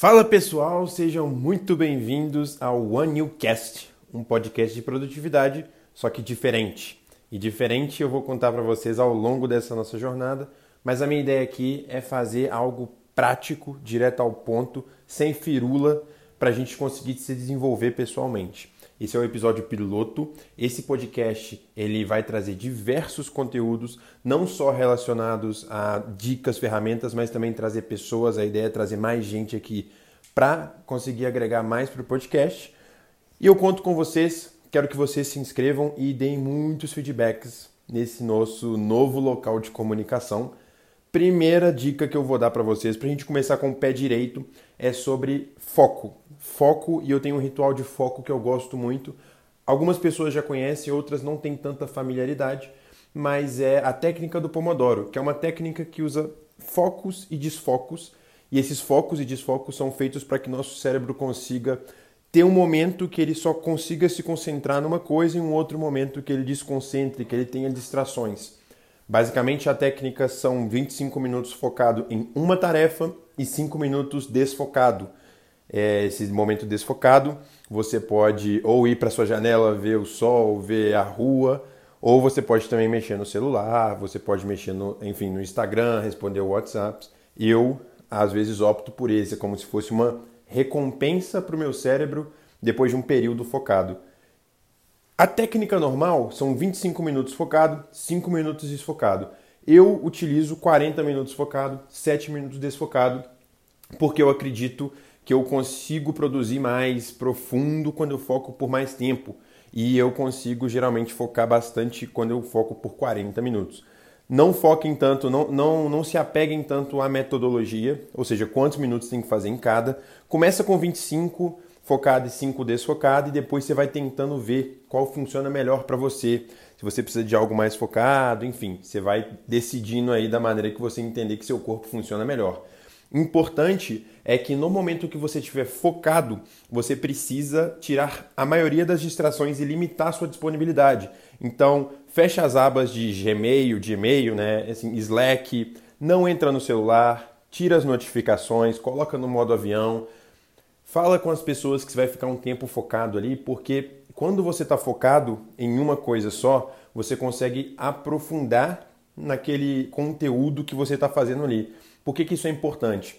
Fala pessoal, sejam muito bem-vindos ao One New Cast, um podcast de produtividade, só que diferente. E diferente eu vou contar para vocês ao longo dessa nossa jornada, mas a minha ideia aqui é fazer algo prático, direto ao ponto, sem firula, para a gente conseguir se desenvolver pessoalmente. Esse é o episódio piloto. Esse podcast ele vai trazer diversos conteúdos, não só relacionados a dicas, ferramentas, mas também trazer pessoas. A ideia é trazer mais gente aqui para conseguir agregar mais para o podcast. E eu conto com vocês. Quero que vocês se inscrevam e deem muitos feedbacks nesse nosso novo local de comunicação. Primeira dica que eu vou dar para vocês, para a gente começar com o pé direito, é sobre foco. Foco, e eu tenho um ritual de foco que eu gosto muito. Algumas pessoas já conhecem, outras não têm tanta familiaridade, mas é a técnica do Pomodoro, que é uma técnica que usa focos e desfocos, e esses focos e desfocos são feitos para que nosso cérebro consiga ter um momento que ele só consiga se concentrar numa coisa e um outro momento que ele desconcentre, que ele tenha distrações. Basicamente, a técnica são 25 minutos focado em uma tarefa e 5 minutos desfocado. É, esse momento desfocado, você pode ou ir para sua janela ver o sol, ver a rua, ou você pode também mexer no celular, você pode mexer no, enfim, no Instagram, responder o WhatsApp. Eu, às vezes, opto por esse, como se fosse uma recompensa para o meu cérebro depois de um período focado. A técnica normal são 25 minutos focado, 5 minutos desfocado. Eu utilizo 40 minutos focado, 7 minutos desfocado, porque eu acredito que eu consigo produzir mais profundo quando eu foco por mais tempo. E eu consigo geralmente focar bastante quando eu foco por 40 minutos. Não foquem tanto, não, não, não se apeguem tanto à metodologia, ou seja, quantos minutos tem que fazer em cada. Começa com 25, focado e 5 desfocado e depois você vai tentando ver qual funciona melhor para você. Se você precisa de algo mais focado, enfim, você vai decidindo aí da maneira que você entender que seu corpo funciona melhor. Importante é que no momento que você estiver focado, você precisa tirar a maioria das distrações e limitar a sua disponibilidade. Então, fecha as abas de Gmail, de e-mail, né, assim, Slack, não entra no celular, tira as notificações, coloca no modo avião, Fala com as pessoas que você vai ficar um tempo focado ali, porque quando você está focado em uma coisa só, você consegue aprofundar naquele conteúdo que você está fazendo ali. Por que, que isso é importante?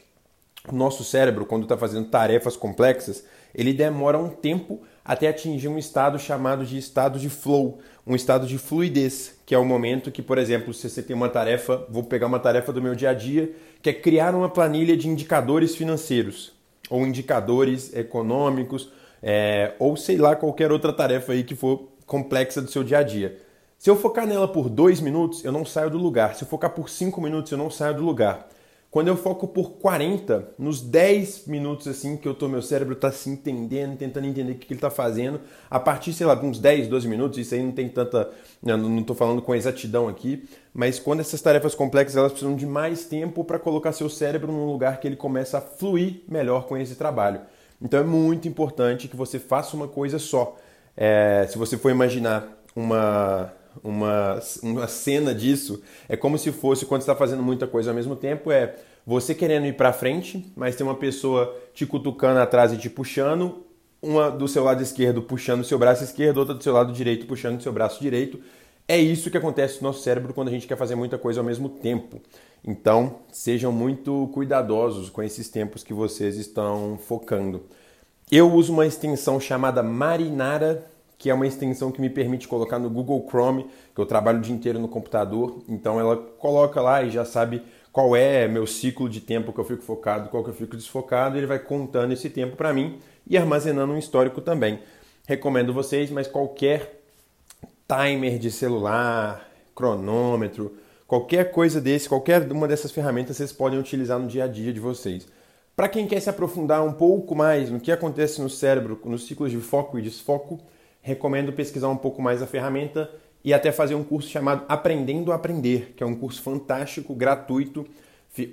O nosso cérebro, quando está fazendo tarefas complexas, ele demora um tempo até atingir um estado chamado de estado de flow, um estado de fluidez, que é o momento que, por exemplo, se você tem uma tarefa, vou pegar uma tarefa do meu dia a dia, que é criar uma planilha de indicadores financeiros ou indicadores econômicos, é, ou sei lá, qualquer outra tarefa aí que for complexa do seu dia a dia. Se eu focar nela por dois minutos, eu não saio do lugar. Se eu focar por cinco minutos, eu não saio do lugar. Quando eu foco por 40, nos 10 minutos assim que eu tô, meu cérebro está se entendendo, tentando entender o que ele está fazendo, a partir, sei lá, de uns 10, 12 minutos, isso aí não tem tanta. Não estou falando com exatidão aqui, mas quando essas tarefas complexas elas precisam de mais tempo para colocar seu cérebro num lugar que ele começa a fluir melhor com esse trabalho. Então é muito importante que você faça uma coisa só. É, se você for imaginar uma, uma, uma cena disso, é como se fosse quando está fazendo muita coisa ao mesmo tempo, é você querendo ir para frente, mas tem uma pessoa te cutucando atrás e te puxando, uma do seu lado esquerdo puxando o seu braço esquerdo, outra do seu lado direito puxando o seu braço direito. É isso que acontece no nosso cérebro quando a gente quer fazer muita coisa ao mesmo tempo. Então, sejam muito cuidadosos com esses tempos que vocês estão focando. Eu uso uma extensão chamada Marinara que é uma extensão que me permite colocar no Google Chrome, que eu trabalho o dia inteiro no computador. Então ela coloca lá e já sabe qual é meu ciclo de tempo que eu fico focado, qual que eu fico desfocado, ele vai contando esse tempo para mim e armazenando um histórico também. Recomendo vocês, mas qualquer timer de celular, cronômetro, qualquer coisa desse, qualquer uma dessas ferramentas vocês podem utilizar no dia a dia de vocês. Para quem quer se aprofundar um pouco mais no que acontece no cérebro, nos ciclos de foco e desfoco, recomendo pesquisar um pouco mais a ferramenta e até fazer um curso chamado Aprendendo a Aprender, que é um curso fantástico, gratuito,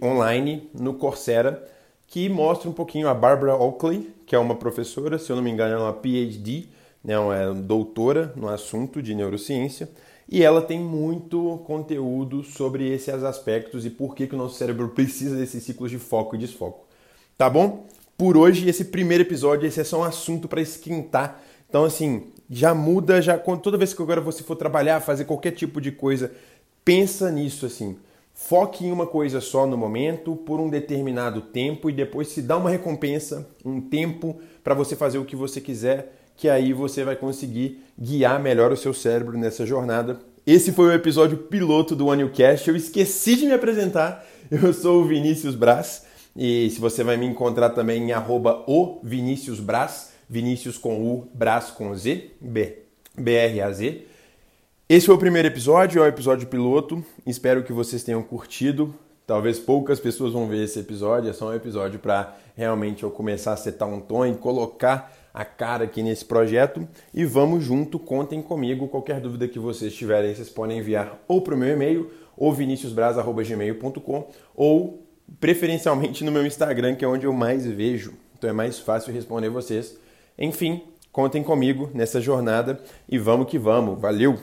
online, no Coursera, que mostra um pouquinho a Barbara Oakley, que é uma professora, se eu não me engano, é uma PhD, né, uma doutora no assunto de neurociência, e ela tem muito conteúdo sobre esses aspectos e por que, que o nosso cérebro precisa desses ciclos de foco e desfoco. Tá bom? por hoje esse primeiro episódio, esse é só um assunto para esquentar. Então assim, já muda, já toda vez que agora você for trabalhar, fazer qualquer tipo de coisa, pensa nisso assim. Foque em uma coisa só no momento, por um determinado tempo e depois se dá uma recompensa, um tempo para você fazer o que você quiser, que aí você vai conseguir guiar melhor o seu cérebro nessa jornada. Esse foi o episódio piloto do OneUcast. Eu esqueci de me apresentar. Eu sou o Vinícius Braz e se você vai me encontrar também em arroba o Vinícius Braz, Vinícius com U, Braz com Z, B, B-R-A-Z. Esse foi o primeiro episódio, é o episódio piloto. Espero que vocês tenham curtido. Talvez poucas pessoas vão ver esse episódio, é só um episódio para realmente eu começar a setar um tom e colocar a cara aqui nesse projeto. E vamos junto, contem comigo. Qualquer dúvida que vocês tiverem, vocês podem enviar ou para o meu e-mail, ou viniciusbras.gmail.com, ou preferencialmente no meu Instagram, que é onde eu mais vejo. Então é mais fácil responder vocês. Enfim, contem comigo nessa jornada e vamos que vamos. Valeu!